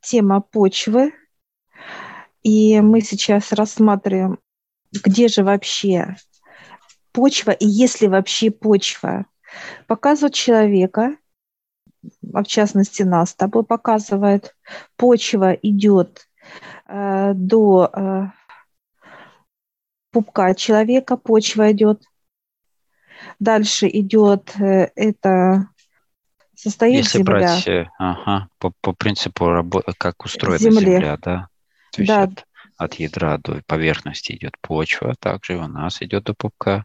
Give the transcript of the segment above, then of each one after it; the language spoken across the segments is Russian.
тема почвы. И мы сейчас рассматриваем, где же вообще почва и есть ли вообще почва. Показывают человека, а в частности нас с тобой показывает, почва идет э, до э, пупка человека, почва идет. Дальше идет э, это состоит Если земля. брать э, ага, по, по принципу работы, как устроена Земле. Земля, да? То есть да. от, от ядра до поверхности идет почва, также у нас идет до пупка.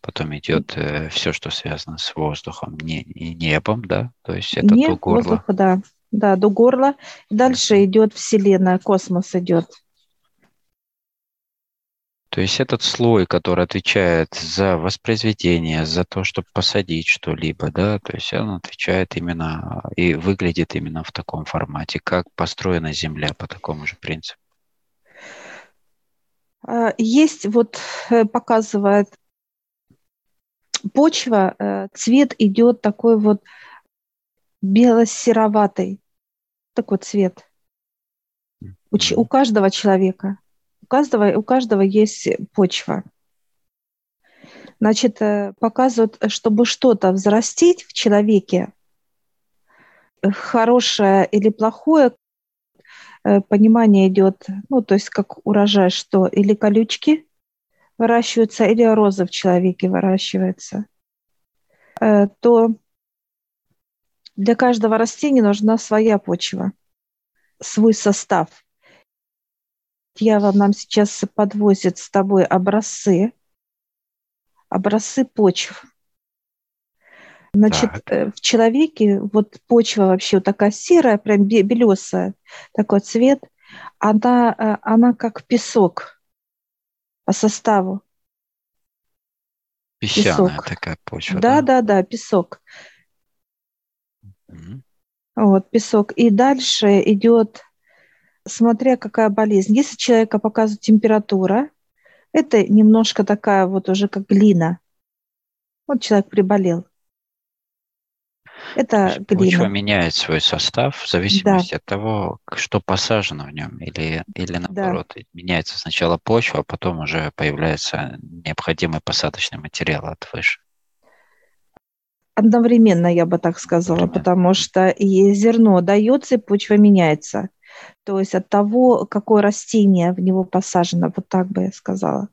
Потом идет э, все, что связано с воздухом не, и небом, да, то есть это Не до горла. воздуха, да, да, до горла. Дальше идет Вселенная, космос идет. То есть этот слой, который отвечает за воспроизведение, за то, чтобы посадить что-либо, да, то есть он отвечает именно и выглядит именно в таком формате, как построена Земля по такому же принципу. А, есть, вот э, показывает почва, э, цвет идет такой вот бело-сероватый, такой цвет у, у каждого человека. Каждого, у каждого есть почва. Значит, э, показывают, чтобы что-то взрастить в человеке, хорошее или плохое, э, понимание идет, ну, то есть как урожай, что или колючки, выращиваются или роза в человеке выращивается, э, то для каждого растения нужна своя почва, свой состав. Я вам нам сейчас подвозит с тобой образцы, образцы почв. Значит, так. Э, в человеке вот почва вообще вот такая серая, прям белесая, такой цвет, она, э, она как песок по составу. Песчаная песок. такая почва. Да, да, да, да песок. Mm-hmm. Вот, песок. И дальше идет, смотря какая болезнь. Если человека показывает температура, это немножко такая вот уже как глина. Вот человек приболел. Это глина. Почва меняет свой состав в зависимости да. от того, что посажено в нем, или, или наоборот, да. меняется сначала почва, а потом уже появляется необходимый посадочный материал от выше. Одновременно, я бы так сказала, потому что и зерно дается, и почва меняется. То есть от того, какое растение в него посажено, вот так бы я сказала.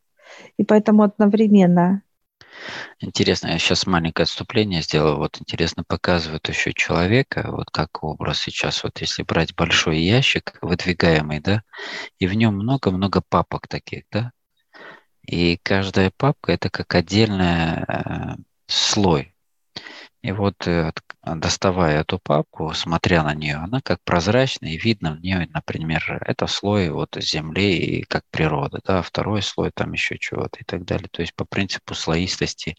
И поэтому одновременно Интересно, я сейчас маленькое отступление сделаю. Вот интересно показывает еще человека, вот как образ сейчас, вот если брать большой ящик, выдвигаемый, да, и в нем много-много папок таких, да, и каждая папка это как отдельный э, слой. И вот э, доставая эту папку, смотря на нее, она как прозрачная, и видно в нее, например, это слой вот земли и как природа, да, второй слой там еще чего-то и так далее. То есть по принципу слоистости,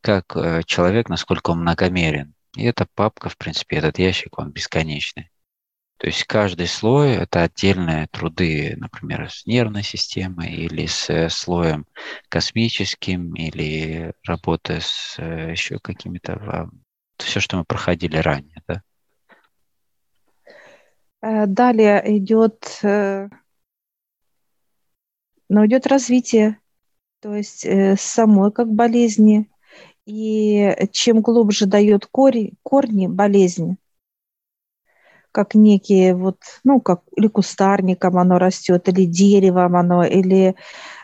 как э, человек, насколько он многомерен. И эта папка, в принципе, этот ящик, он бесконечный. То есть каждый слой – это отдельные труды, например, с нервной системой или с э, слоем космическим, или работа с э, еще какими-то… Все, что мы проходили ранее, да? Э, далее идет, ну, идет развитие, то есть самой как болезни. И чем глубже дает корень, корни болезни, как некие вот, ну, как или кустарником оно растет, или деревом оно, или э,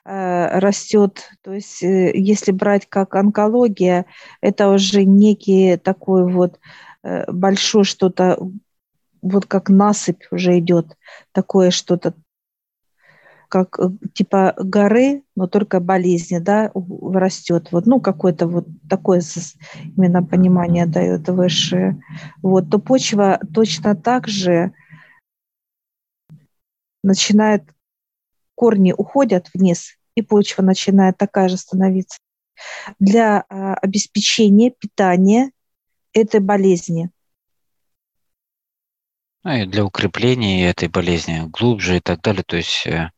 растет. То есть, э, если брать как онкология, это уже некий такой вот э, большой что-то, вот как насыпь уже идет, такое что-то как э, типа горы, но только болезни, да, растет. Вот, ну, какое-то вот такое именно понимание дает высшее. Вот, то почва точно так же начинает, корни уходят вниз, и почва начинает такая же становиться для а, обеспечения питания этой болезни. Ну и для укрепления этой болезни глубже и так далее. То есть э,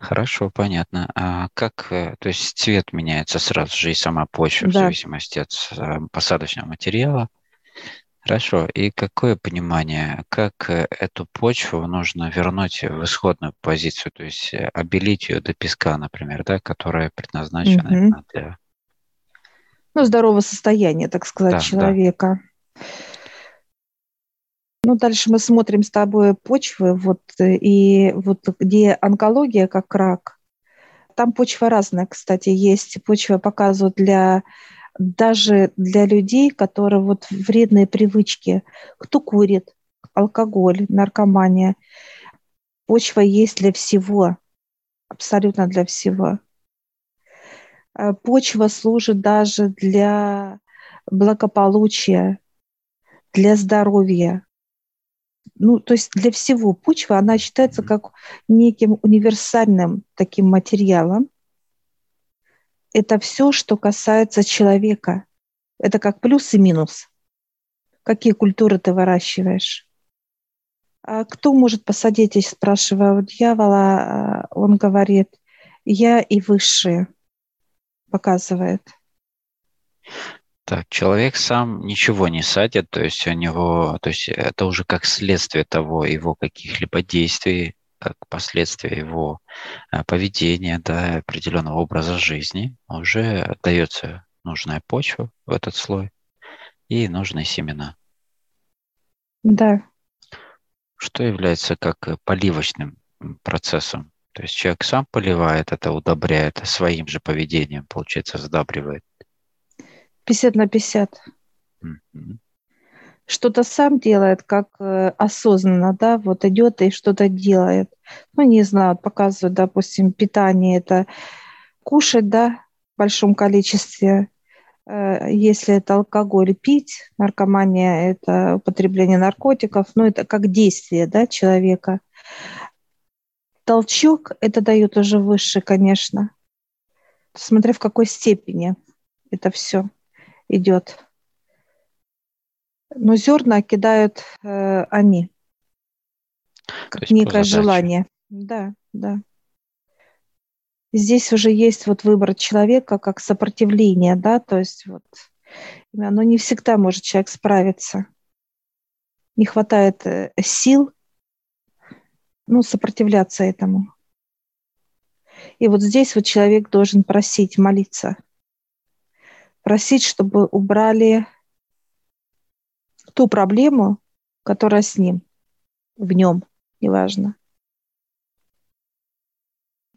Хорошо, понятно. А как, э, то есть цвет меняется сразу же и сама почва в зависимости от э, посадочного материала. Хорошо. И какое понимание, как э, эту почву нужно вернуть в исходную позицию, то есть э, обелить ее до песка, например, да, которая предназначена угу. именно для... Ну, здорового состояния, так сказать, да, человека. Да. Ну, дальше мы смотрим с тобой почвы, вот, э, и вот где онкология как рак, там почва разная, кстати, есть. Почва показывают для даже для людей, которые вот вредные привычки, кто курит, алкоголь, наркомания. Почва есть для всего, абсолютно для всего. Э, почва служит даже для благополучия, для здоровья. Ну, то есть для всего почва, она считается как неким универсальным таким материалом, это все, что касается человека. Это как плюс и минус. Какие культуры ты выращиваешь? А кто может посадить, я спрашиваю у дьявола, а он говорит, я и высшие, показывает. Так, человек сам ничего не садит, то есть у него, то есть это уже как следствие того его каких-либо действий, как последствия его э, поведения, да, определенного образа жизни, уже дается нужная почва в этот слой и нужные семена. Да. Что является как поливочным процессом? То есть человек сам поливает это, удобряет, своим же поведением, получается, задабривает. 50 на 50. Mm-hmm что-то сам делает, как э, осознанно, да, вот идет и что-то делает. Ну, не знаю, показывает, допустим, питание это кушать, да, в большом количестве, э, если это алкоголь пить, наркомания – это употребление наркотиков, ну, это как действие, да, человека. Толчок – это дает уже выше, конечно, смотря в какой степени это все идет но зерна кидают э, они, как некое желание. Да, да. Здесь уже есть вот выбор человека как сопротивление, да, то есть вот, но не всегда может человек справиться. Не хватает э, сил, ну, сопротивляться этому. И вот здесь вот человек должен просить, молиться. Просить, чтобы убрали ту проблему, которая с ним, в нем, неважно.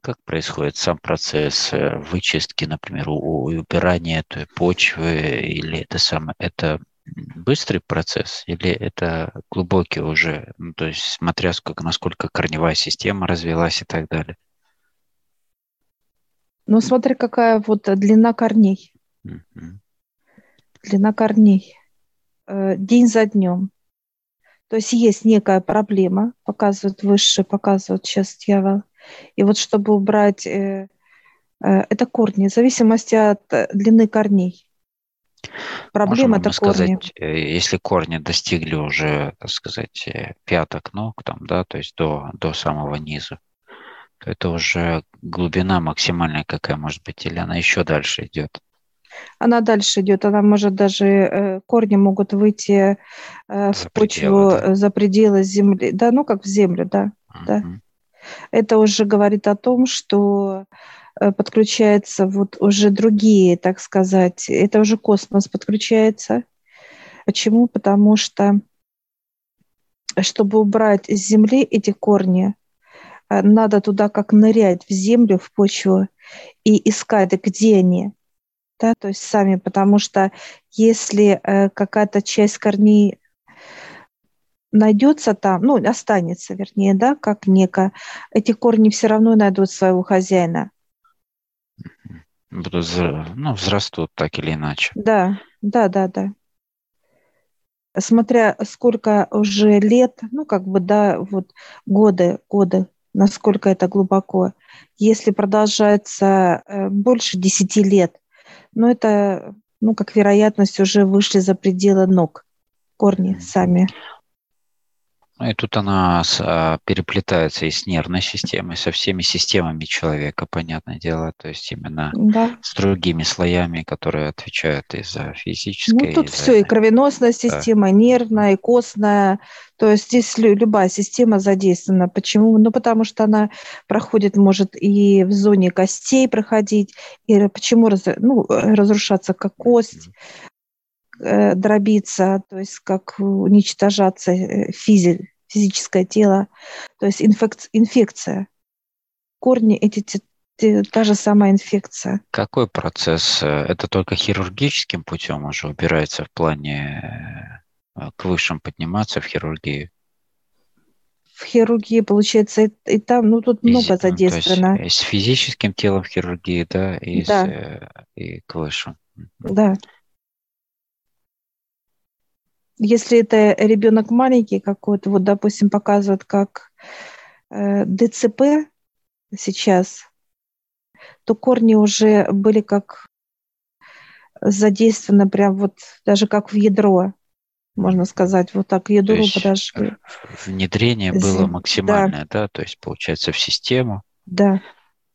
Как происходит сам процесс э, вычистки, например, у, убирания той почвы, или это самое, это быстрый процесс, или это глубокий уже, ну, то есть смотря сколько, насколько корневая система развилась и так далее? Ну, смотри, какая вот длина корней. Mm-hmm. Длина корней. Э, день за днем. То есть есть некая проблема, показывает высшее, показывает сейчас дьявол. И вот чтобы убрать э, э, это корни, в зависимости от длины корней. Проблема это корни. Сказать, если корни достигли уже, так сказать, пяток ног, там, да, то есть до, до самого низа, то это уже глубина максимальная какая может быть, или она еще дальше идет? Она дальше идет, она может даже, э, корни могут выйти э, в почву да? за пределы земли, да, ну как в землю, да, uh-huh. да. Это уже говорит о том, что э, подключаются вот уже другие, так сказать, это уже космос подключается. Почему? Потому что чтобы убрать из земли эти корни, надо туда как нырять в землю, в почву и искать, где они да, то есть сами, потому что если э, какая-то часть корней найдется там, ну, останется, вернее, да, как неко, эти корни все равно найдут своего хозяина. Будут, ну, взрастут так или иначе. Да, да, да, да. Смотря сколько уже лет, ну, как бы, да, вот годы, годы, насколько это глубоко. Если продолжается э, больше десяти лет, но это, ну, как вероятность, уже вышли за пределы ног корни сами. Ну и тут она а, переплетается и с нервной системой, со всеми системами человека, понятное дело, то есть именно Да. с другими слоями, которые отвечают и за физическое, Ну, тут и за... все, и кровеносная Да. система, и нервная, и костная. То есть здесь лю- любая система задействована. Почему? Ну, потому что она проходит, может и в зоне костей проходить. И почему раз- ну, э, разрушаться как кость, э, дробиться, то есть как уничтожаться э, физи- физическое тело, то есть инфек- инфекция. Корни эти та же самая инфекция. Какой процесс? Это только хирургическим путем уже убирается в плане к высшим подниматься в хирургии? В хирургии, получается, и, и там, ну, тут Физи- много ну, то есть задействовано. с физическим телом в хирургии, да, и, с, Да. э, и к высшим. Да. Если это ребенок маленький какой-то, вот, допустим, показывают как э, ДЦП сейчас, то корни уже были как задействованы прям вот даже как в ядро, можно сказать, вот так есть подошли. в- внедрение было максимальное, да, то есть получается в систему Да,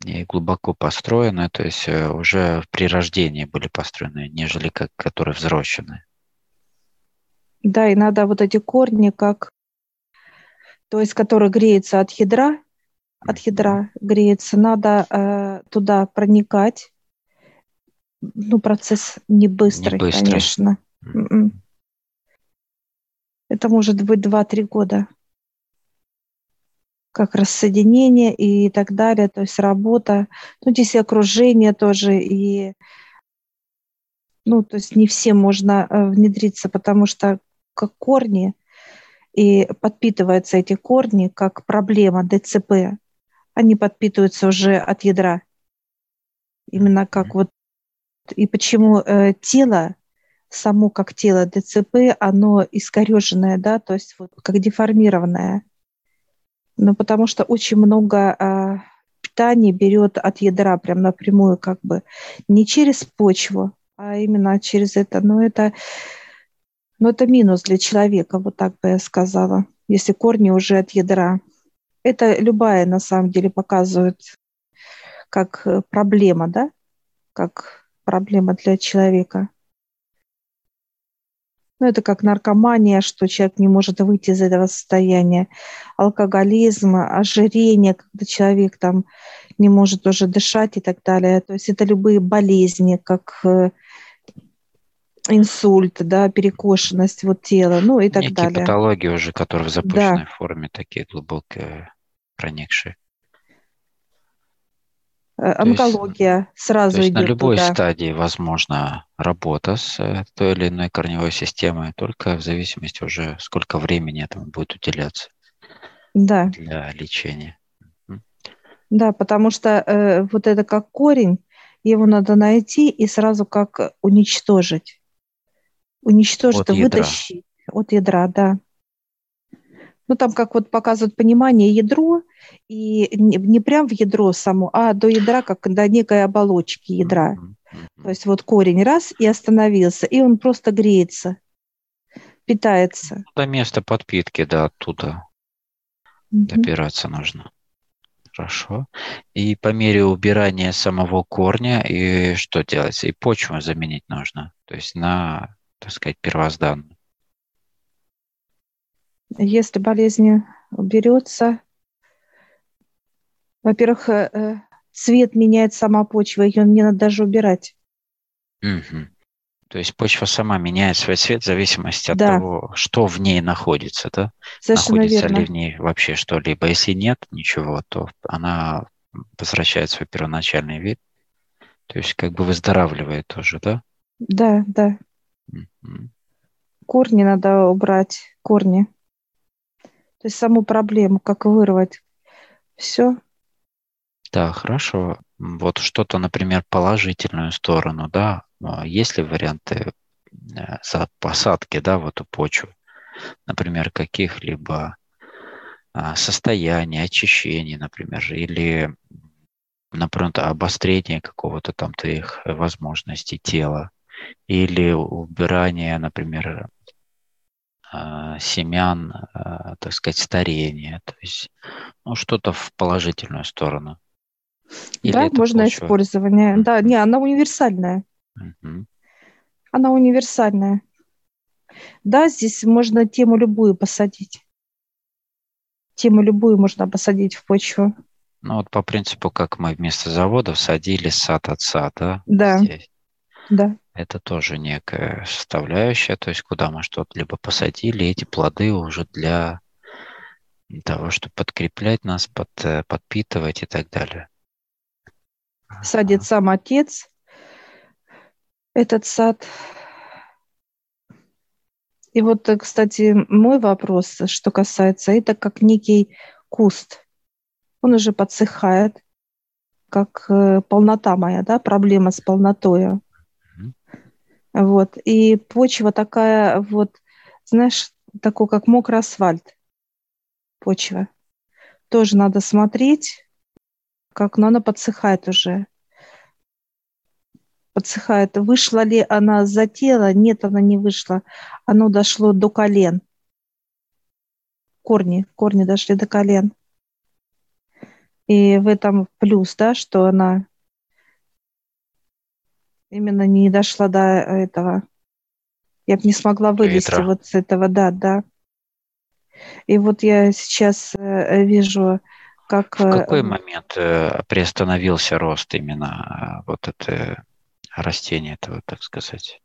и глубоко построено, то есть э, уже при рождении были построены, нежели как которые взросленные. да, и надо вот эти корни как, то есть который греется от ядра, от ядра греется, надо э, туда проникать. Ну, процесс не быстрый, быстрый. конечно. М-м. Это может быть 2-3 года. Как рассоединение и так далее, то есть работа. Ну, здесь и окружение тоже, и ну, то есть не всем можно э, внедриться, потому что как корни, и подпитываются эти корни как проблема ДЦП, они подпитываются уже от ядра. Именно как вот и почему э, тело, само как тело ДЦП, оно искореженное, да, то есть вот как деформированное. Ну, потому что очень много э, питания берет от ядра прям напрямую, как бы не через почву, а именно через это. Но это, но это минус для человека, вот так бы я сказала, если корни уже от ядра. Это любая, на самом деле, показывает как э, проблема, да, как проблема для человека. Ну, это как наркомания, что человек не может выйти из этого состояния, алкоголизм, ожирение, когда человек там не может уже дышать и так далее. То есть это любые болезни, как э, инсульт, да, перекошенность вот тела, ну и так Некие далее. патологии уже, которые в запущенной форме, такие глубоко проникшие. Э, То есть- Онкология сразу То есть на идет любой туда. стадии возможна работа с э, той или иной корневой системой, только в зависимости уже, сколько времени этому будет уделяться Да. для лечения. Да, потому что э, вот это как корень, его надо найти и сразу как уничтожить. Уничтожить, От ядра. вытащить от ядра, да. Ну, там как вот показывают понимание ядро, и не, не прям в ядро само, а до ядра, как до некой оболочки ядра. То есть вот корень раз и остановился, и он просто греется, питается. До места подпитки, да, оттуда Мгм. добираться нужно. Хорошо. И по мере убирания самого корня, и что делается? И почву заменить нужно. То есть на, так сказать, первозданную. Если болезнь уберется, во-первых, э, э, цвет меняет сама почва, ее не надо даже убирать. Мгм. То есть почва сама меняет свой цвет в зависимости от Да. того, что в ней находится, да? Совершенно находится верно. ли в ней вообще что-либо. Если нет ничего, то она возвращает свой первоначальный вид. То есть как бы выздоравливает тоже, да? Да, да. Мгм. Корни надо убрать, корни. То есть саму проблему, как вырвать. Все. Да, хорошо. Вот что-то, например, положительную сторону, да? А Есть ли варианты э, посадки, да, в эту почву? Например, каких-либо а, состояний, очищений, например, или, например, обострения какого-то там твоих возможностей тела, или убирание, например, э, семян, так сказать, старения, то есть ну, что-то в положительную сторону. Или да, можно почва? использование. Mm-hmm. Да, не, она универсальная. Mm-hmm. Она универсальная. Да, здесь можно тему любую посадить. Тему любую можно посадить в почву. Ну вот по принципу, как мы вместо заводов садили сад отца, да? Да. Здесь. Да. Это тоже некая составляющая, то есть куда мы что-то либо посадили, эти плоды уже для того, чтобы подкреплять нас, под, э, подпитывать и так далее. Садит сам отец этот сад. И вот, э, кстати, мой вопрос, что касается, это как некий куст. Он уже подсыхает, как э, полнота моя, да, проблема с полнотой. Вот. И почва такая вот, знаешь, такой, как мокрый асфальт. Почва. Тоже надо смотреть, как, но она подсыхает уже. Подсыхает. Вышла ли она за тело? Нет, она не вышла. Оно дошло до колен. Корни, корни дошли до колен. И в этом плюс, да, что она именно не дошла до этого. Я бы не смогла вылезти Ветра. вот с этого, да, да. И вот я сейчас э, вижу, как... В э, какой момент э, приостановился рост именно вот это растение этого, так сказать?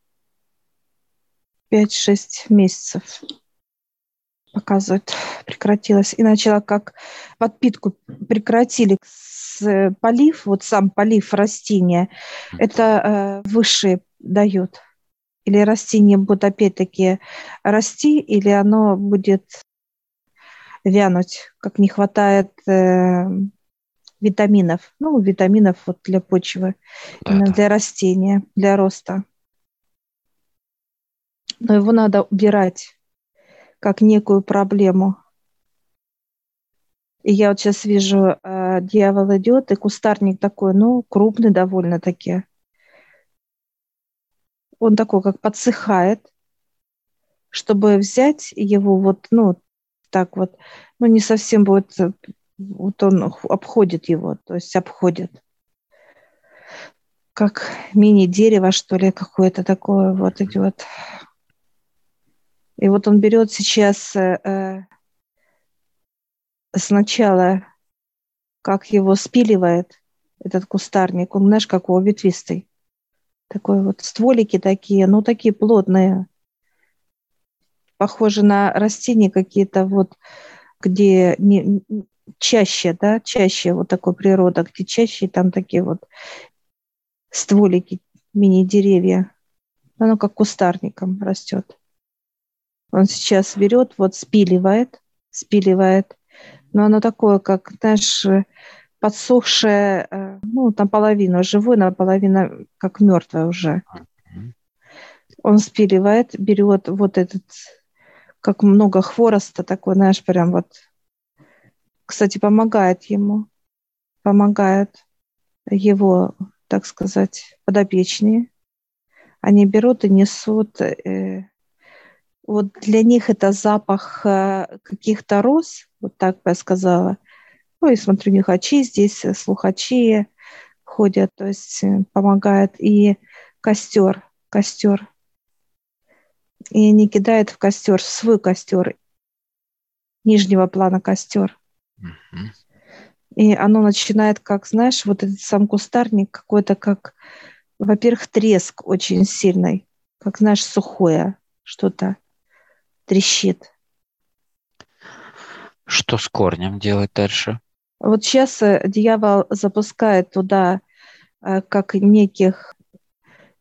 5-6 месяцев показывает, прекратилось. И начала как подпитку прекратили с полив, вот сам полив растения, это э, выше дает. Или растение будет опять-таки расти, или оно будет вянуть, как не хватает э, витаминов. Ну, витаминов вот для почвы, да, именно да. для растения, для роста. Но его надо убирать как некую проблему. И я вот сейчас вижу, э, дьявол идет, и кустарник такой, ну, крупный довольно-таки. Он такой, как подсыхает, чтобы взять его вот, ну, так вот, ну, не совсем будет, вот он обходит его, то есть обходит. Как мини-дерево, что ли, какое-то такое вот идет. И вот он берет сейчас э, э, сначала, как его спиливает этот кустарник, он, знаешь, как его ветвистый. Такой вот стволики такие, ну, такие плотные. Похожи на растения какие-то вот, где не, чаще, да, чаще вот такой природа, где чаще там такие вот стволики, мини-деревья. Оно как кустарником растет. Он сейчас берет, вот спиливает, спиливает, но оно такое, как, знаешь, подсохшее, э, ну, там половина живой, наполовина как мертвая уже. Он спиливает, берет вот этот, как много хвороста такой, знаешь, прям вот. Кстати, помогает ему, помогает его, так сказать, подопечные. Они берут и несут э, вот для них это запах э, каких-то роз, вот так бы я сказала. Ну и смотрю, нюхачи здесь, э, слухачи ходят, то есть помогает. И костер, костер. И они кидают в костер, в свой костер, нижнего плана костер. И оно начинает, как, знаешь, вот этот сам кустарник какой-то, как, во-первых, треск очень сильный, как, знаешь, сухое что-то трещит. Что с корнем делать дальше? Вот сейчас э, дьявол запускает туда э, как неких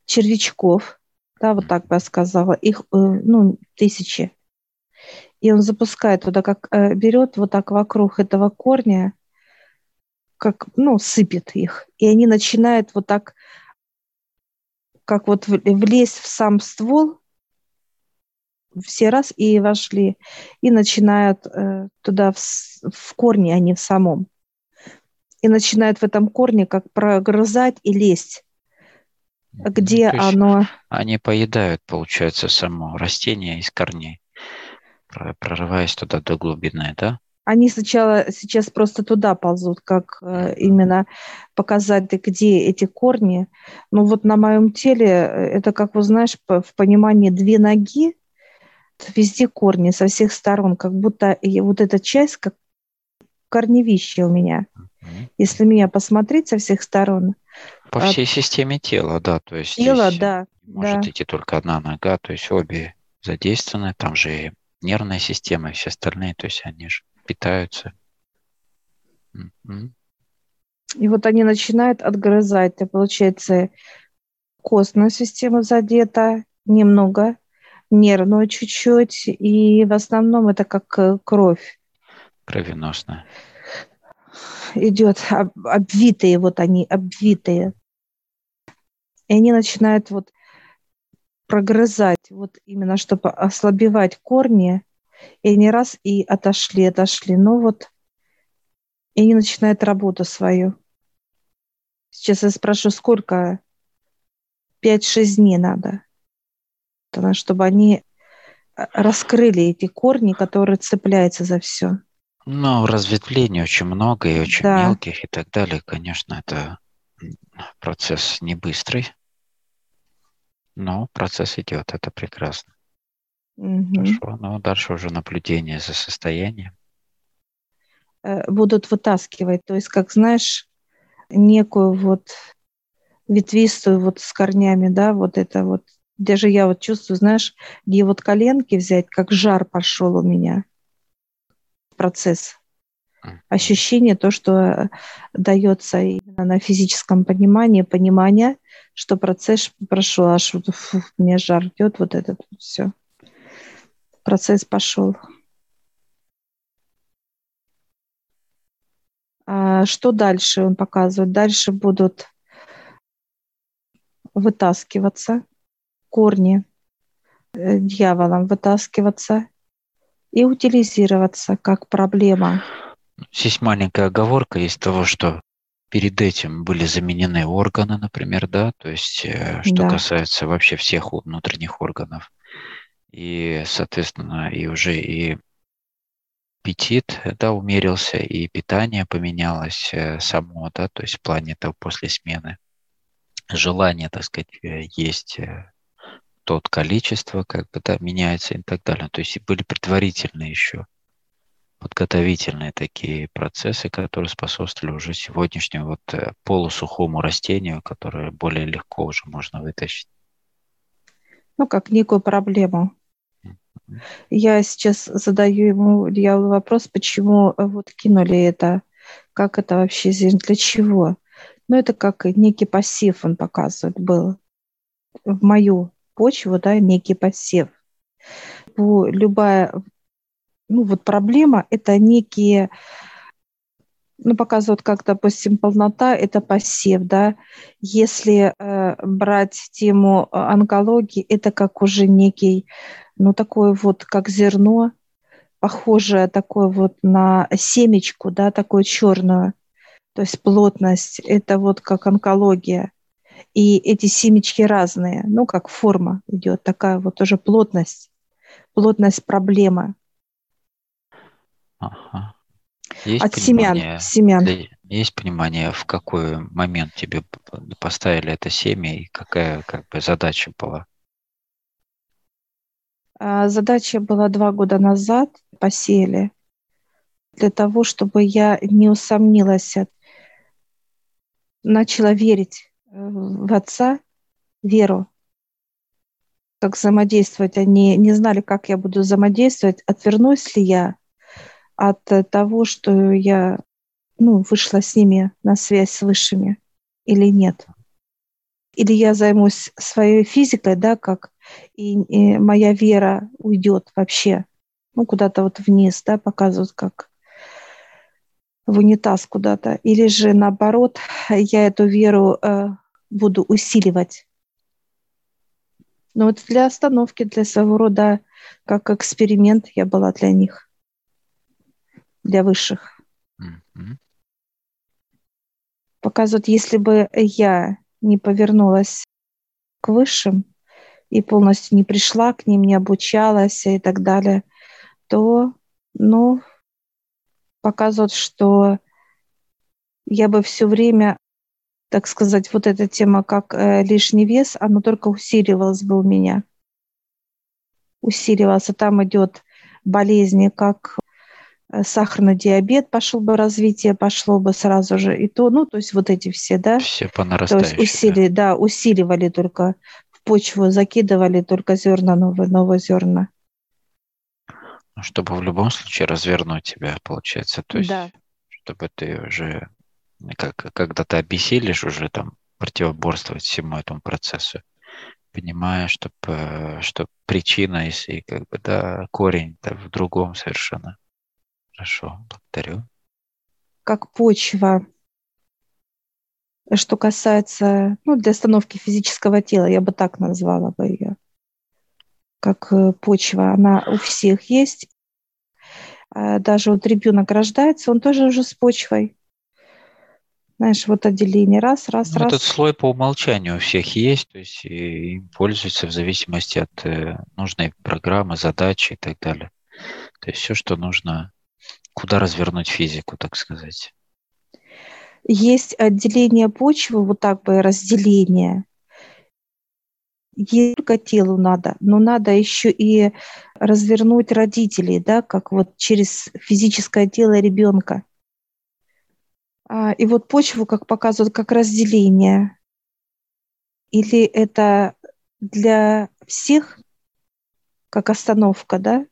червячков, да, вот так бы я сказала, их, э, ну, тысячи. И он запускает туда, как берет вот так вокруг этого корня, как, ну, сыпет их. И они начинают вот так, как вот влезть в сам ствол, все раз и вошли, и начинают э, туда в, в корне, а не в самом. И начинают в этом корне как прогрызать и лезть. Где ну, оно... Они поедают, получается, само растение из корней. прорываясь туда до глубины, да? Они сначала сейчас просто туда ползут, как э, именно показать, где эти корни. Но вот на моем теле э, это, как вы знаешь, в понимании две ноги, везде корни со всех сторон, как будто и вот эта часть как корневище у меня. Если меня посмотреть со всех сторон. По а, всей системе тела, да, то есть. Тело, да. Может да. идти только одна нога, то есть обе задействованы, там же и нервная система, и все остальные, то есть они же питаются. И вот они начинают отгрызать, и получается костная система задета немного, нервную чуть-чуть, и в основном это как э, кровь. Кровеносная. Идет об, обвитые, вот они обвитые. И они начинают вот прогрызать, вот именно чтобы ослабевать корни, и не раз и отошли, отошли. Но вот и не начинает работу свою. Сейчас я спрошу, сколько? 5-6 дней надо, чтобы они э, раскрыли эти корни, которые цепляются за все. Ну, разветвлений очень много и очень да. мелких и так далее. Конечно, это процесс не быстрый, но процесс идет, это прекрасно. Угу. Хорошо, ну дальше уже наблюдение за состоянием. Э, будут вытаскивать, то есть, как знаешь, некую вот ветвистую вот с корнями, да, вот это вот. Даже я вот чувствую, знаешь, где вот коленки взять, как жар пошел у меня. Процесс. Ощущение, то, что дается именно на физическом понимании, понимание, что процесс прошел, аж фу, мне жар идет, вот этот вот все процесс пошел. А что дальше он показывает? Дальше будут вытаскиваться корни э, дьяволом, вытаскиваться и утилизироваться как проблема. Здесь маленькая оговорка из того, что перед этим были заменены органы, например, да, то есть э, что да. касается вообще всех внутренних органов и, соответственно, и уже и аппетит, да, умерился, и питание поменялось э, само, да, то есть в плане того после смены. Желание, так сказать, э, есть тот количество, как бы, да, меняется и так далее. То есть и были предварительные еще подготовительные такие процессы, которые способствовали уже сегодняшнему вот полусухому растению, которое более легко уже можно вытащить. Ну, как некую проблему я сейчас задаю ему дьяволу вопрос, почему э, вот кинули это, как это вообще для чего? Ну, это как некий пассив он показывает был в мою почву, да, некий пассив. Любая, ну, вот проблема – это некие ну, показывают, как, допустим, полнота – это пассив, да. Если э, брать тему э, онкологии, это как уже некий ну, такое вот, как зерно, похожее такое вот на семечку, да, такое черное. То есть плотность – это вот как онкология. И эти семечки разные, ну, как форма идет, такая вот тоже плотность, плотность проблемы. Ага. Есть От семян, семян. Есть понимание, в какой момент тебе поставили это семя и какая как бы задача была? А, задача была два года назад, посеяли, для того, чтобы я не усомнилась, начала верить э, в Отца, веру, как взаимодействовать. Они не знали, как я буду взаимодействовать, отвернусь ли я от того, что я ну, вышла с ними на связь с высшими или нет. Или я займусь своей физикой, да, как и, и моя вера уйдет вообще, ну, куда-то вот вниз, да, показывают, как в унитаз куда-то. Или же наоборот, я эту веру э, буду усиливать. Но вот для остановки, для своего рода, как эксперимент я была для них, для высших. Mm-hmm. Показывают, если бы я не повернулась к высшим, и полностью не пришла к ним, не обучалась и так далее, то, ну, показывает, что я бы все время, так сказать, вот эта тема, как э, лишний вес, она только усиливалась бы у меня. Усиливался. Там идет болезни, как сахарный диабет пошел бы, развитие пошло бы сразу же, и то, ну, то есть вот эти все, да? Все по. То есть усили, да. да, усиливали только в почву, закидывали только зерна, новые, новые зерна. Ну, чтобы в любом случае развернуть тебя, получается. То есть, да. чтобы ты уже, как, когда ты обессилишь, уже там противоборствовать всему этому процессу, понимая, что, что причина, если как бы, да, корень в другом совершенно. Хорошо, благодарю. Как почва, что касается, ну, для остановки физического тела, я бы так назвала бы ее как э, почва, она у всех есть. А даже вот ребенок рождается, он тоже уже с почвой. Знаешь, вот отделение раз, раз, ну, раз. Этот слой по умолчанию у всех есть, то есть им пользуются в зависимости от э, нужной программы, задачи и так далее. То есть все, что нужно, куда развернуть физику, так сказать. Есть отделение почвы, вот так бы разделение не только телу надо, но надо еще и развернуть родителей, да, как вот через физическое тело ребенка. А, и вот почву, как показывают, как разделение. Или это для всех, как остановка, да,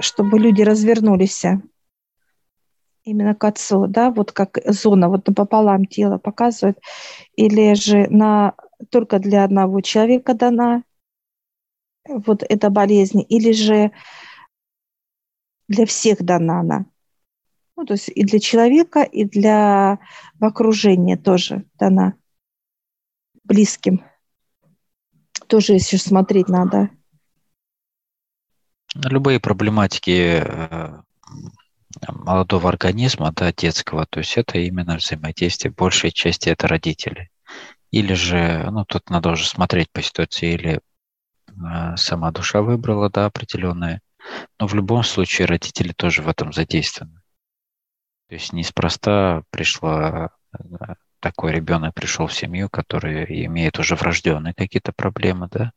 чтобы люди развернулись именно к отцу, да, вот как зона, вот напополам тело показывает, или же на только для одного человека дана вот эта болезнь, или же для всех дана она. Ну, то есть и для человека, и для окружения тоже дана близким. Тоже еще смотреть надо. Любые проблематики э, молодого организма, да, детского, то есть это именно взаимодействие, большей части это родители. Или же, ну, тут надо уже смотреть по ситуации, или э, сама душа выбрала, да, определенное. Но в любом случае родители тоже в этом задействованы. То есть неспроста пришла да, такой ребенок пришел в семью, который имеет уже врожденные какие-то проблемы, да?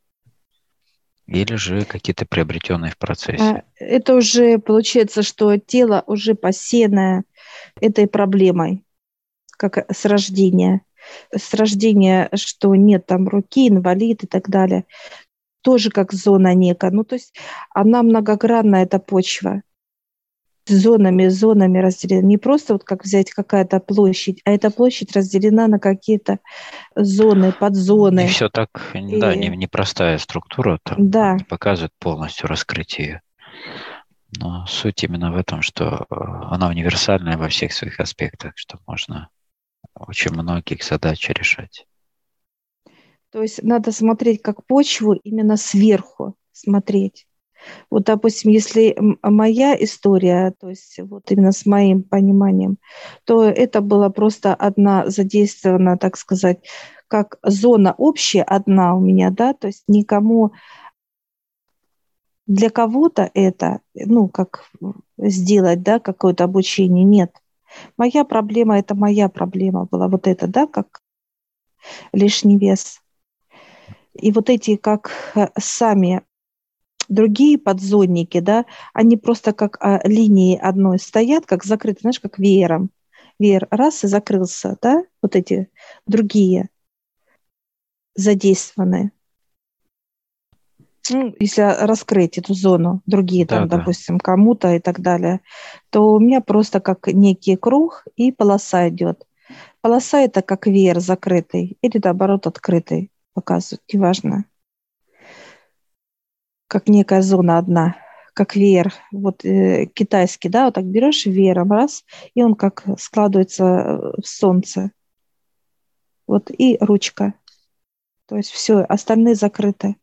Или же какие-то приобретенные в процессе. А, это уже получается, что тело уже посеянное этой проблемой, как с рождения с рождения, что нет там руки, инвалид и так далее, тоже как зона некая. Ну, то есть она многогранная, эта почва. Зонами, зонами разделена. Не просто вот как взять какая-то площадь, а эта площадь разделена на какие-то зоны, подзоны. И все так, и... да, не, непростая структура, там да. не показывает полностью раскрытие. Но суть именно в этом, что э, она универсальная во всех своих аспектах, что можно очень многих задач решать. То есть надо смотреть как почву именно сверху смотреть. Вот, допустим, если моя история, то есть вот именно с моим пониманием, то это была просто одна задействована, так сказать, как зона общая одна у меня, да, то есть никому для кого-то это, ну, как сделать, да, какое-то обучение, нет. Моя проблема – это моя проблема была, вот это, да, как лишний вес. И вот эти, как э, сами другие подзонники, да, они просто как а, линии одной стоят, как закрыты, знаешь, как веером. Веер раз и закрылся, да, вот эти другие задействованные ну, если раскрыть эту зону, другие там, да, допустим, кому-то и так далее, то у меня просто как некий круг и полоса идет. Полоса это как веер закрытый или наоборот открытый показывает, неважно. Как некая зона одна, как веер, вот э, китайский, да, вот так берешь веером раз, и он как складывается э, в солнце. Вот и ручка. То есть все, остальные закрыты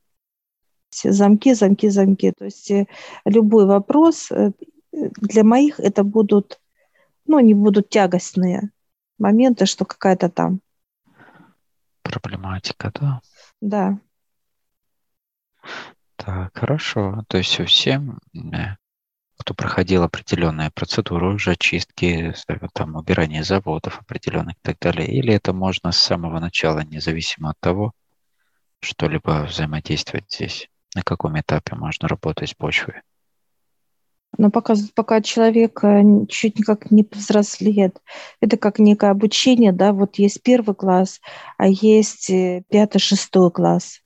замки, замки, замки. То есть э, любой вопрос э, для моих это будут, ну, не будут тягостные моменты, что какая-то там. Проблематика, да? Да. Так, хорошо. То есть всем кто проходил определенные процедуры уже очистки, там, убирания заводов определенных и так далее, или это можно с самого начала, независимо от того, что-либо взаимодействовать здесь? На каком этапе можно работать с почвой? Но пока, пока человек э, чуть никак не повзрослеет, это как некое обучение, да, вот есть первый класс, а есть э, пятый, шестой класс.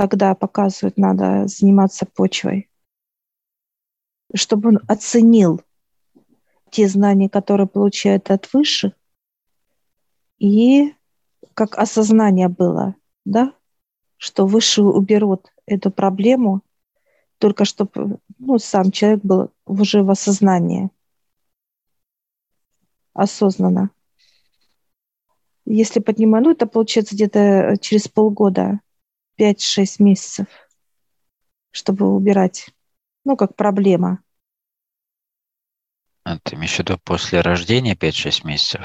Тогда показывают, надо заниматься почвой, чтобы он оценил те знания, которые получает от высших, и как осознание было, да, что выше уберут эту проблему, только чтобы ну, сам человек был уже в осознании, осознанно. Если поднимаю, ну, это получается где-то через полгода, 5-6 месяцев, чтобы убирать, ну, как проблема. А ты имеешь в виду после рождения 5-6 месяцев?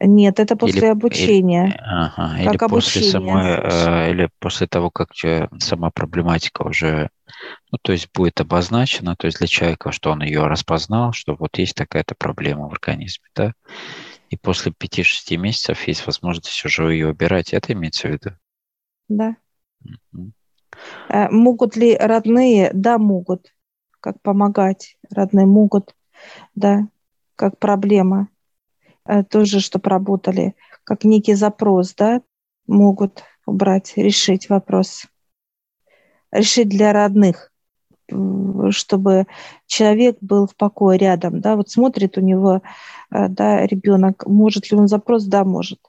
Нет, это после или, обучения. Или, ага, как или после самой, э, или после того, как сама проблематика уже, ну, то есть будет обозначена, то есть для человека, что он ее распознал, что вот есть такая-то проблема в организме, да, и после 5-6 месяцев есть возможность уже ее убирать. Это имеется в виду? Да. Угу. могут ли родные? Да, могут. Как помогать? Родные могут, да, как проблема Э, тоже, чтобы работали, как некий запрос, да, могут убрать, решить вопрос. Решить для родных, чтобы человек был в покое рядом, да, вот смотрит у него, э, да, ребенок, может ли он запрос, да, может.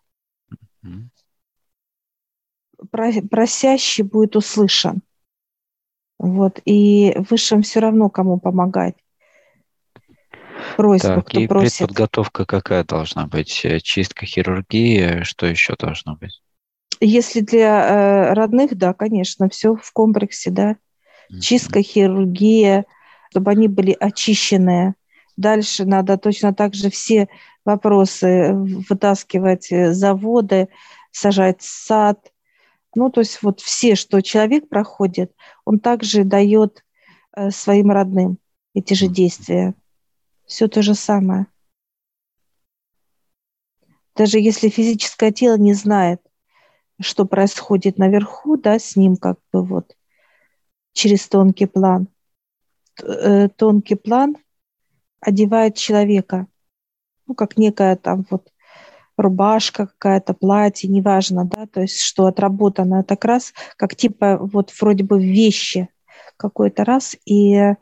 Просящий будет услышан. Вот, и высшим все равно кому помогать просьбу, так, кто и просит. предподготовка какая должна быть? Э, чистка хирургии, что еще должно быть? Если для э, родных, да, конечно, все в комплексе, да. Mm-hmm. Чистка, хирургия, чтобы они были очищенные. Дальше надо точно так же все вопросы вытаскивать э, заводы, сажать сад. Ну, то есть вот все, что человек проходит, он также дает э, своим родным эти же действия все то же самое. Даже если физическое тело не знает, что происходит наверху, да, с ним как бы вот через тонкий план, э, тонкий план одевает человека, ну, как некая там вот рубашка какая-то, платье, неважно, да, то есть что отработано так раз, как типа вот вроде бы вещи какой-то раз и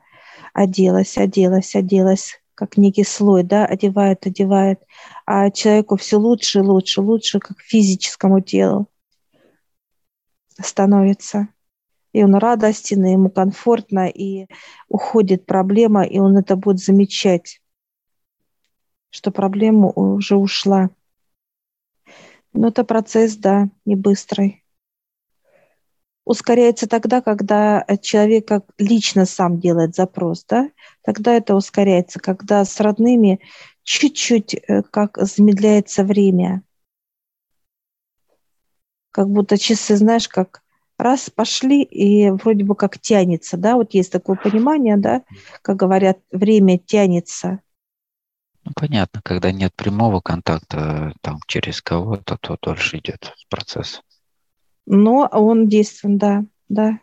оделась, оделась, оделась, как некий слой, да, одевает, одевает, а человеку все лучше лучше, лучше, как физическому телу становится. И он радостен, и ему комфортно, и уходит проблема, и он это будет замечать, что проблема уже ушла. Но это процесс, да, не быстрый ускоряется тогда, когда человек как лично сам делает запрос, да, тогда это ускоряется, когда с родными чуть-чуть э, как замедляется время. Как будто часы, знаешь, как раз пошли и вроде бы как тянется, да, вот есть такое понимание, да, как говорят, время тянется. Ну, понятно, когда нет прямого контакта там через кого-то, то дольше идет процесс но он действен, да, да.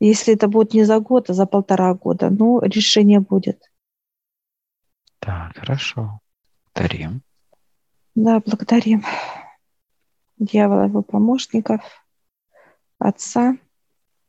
Если это будет не за год, а за полтора года, ну, решение будет. Так, хорошо. Благодарим. Да, благодарим. Дьявола его помощников, отца,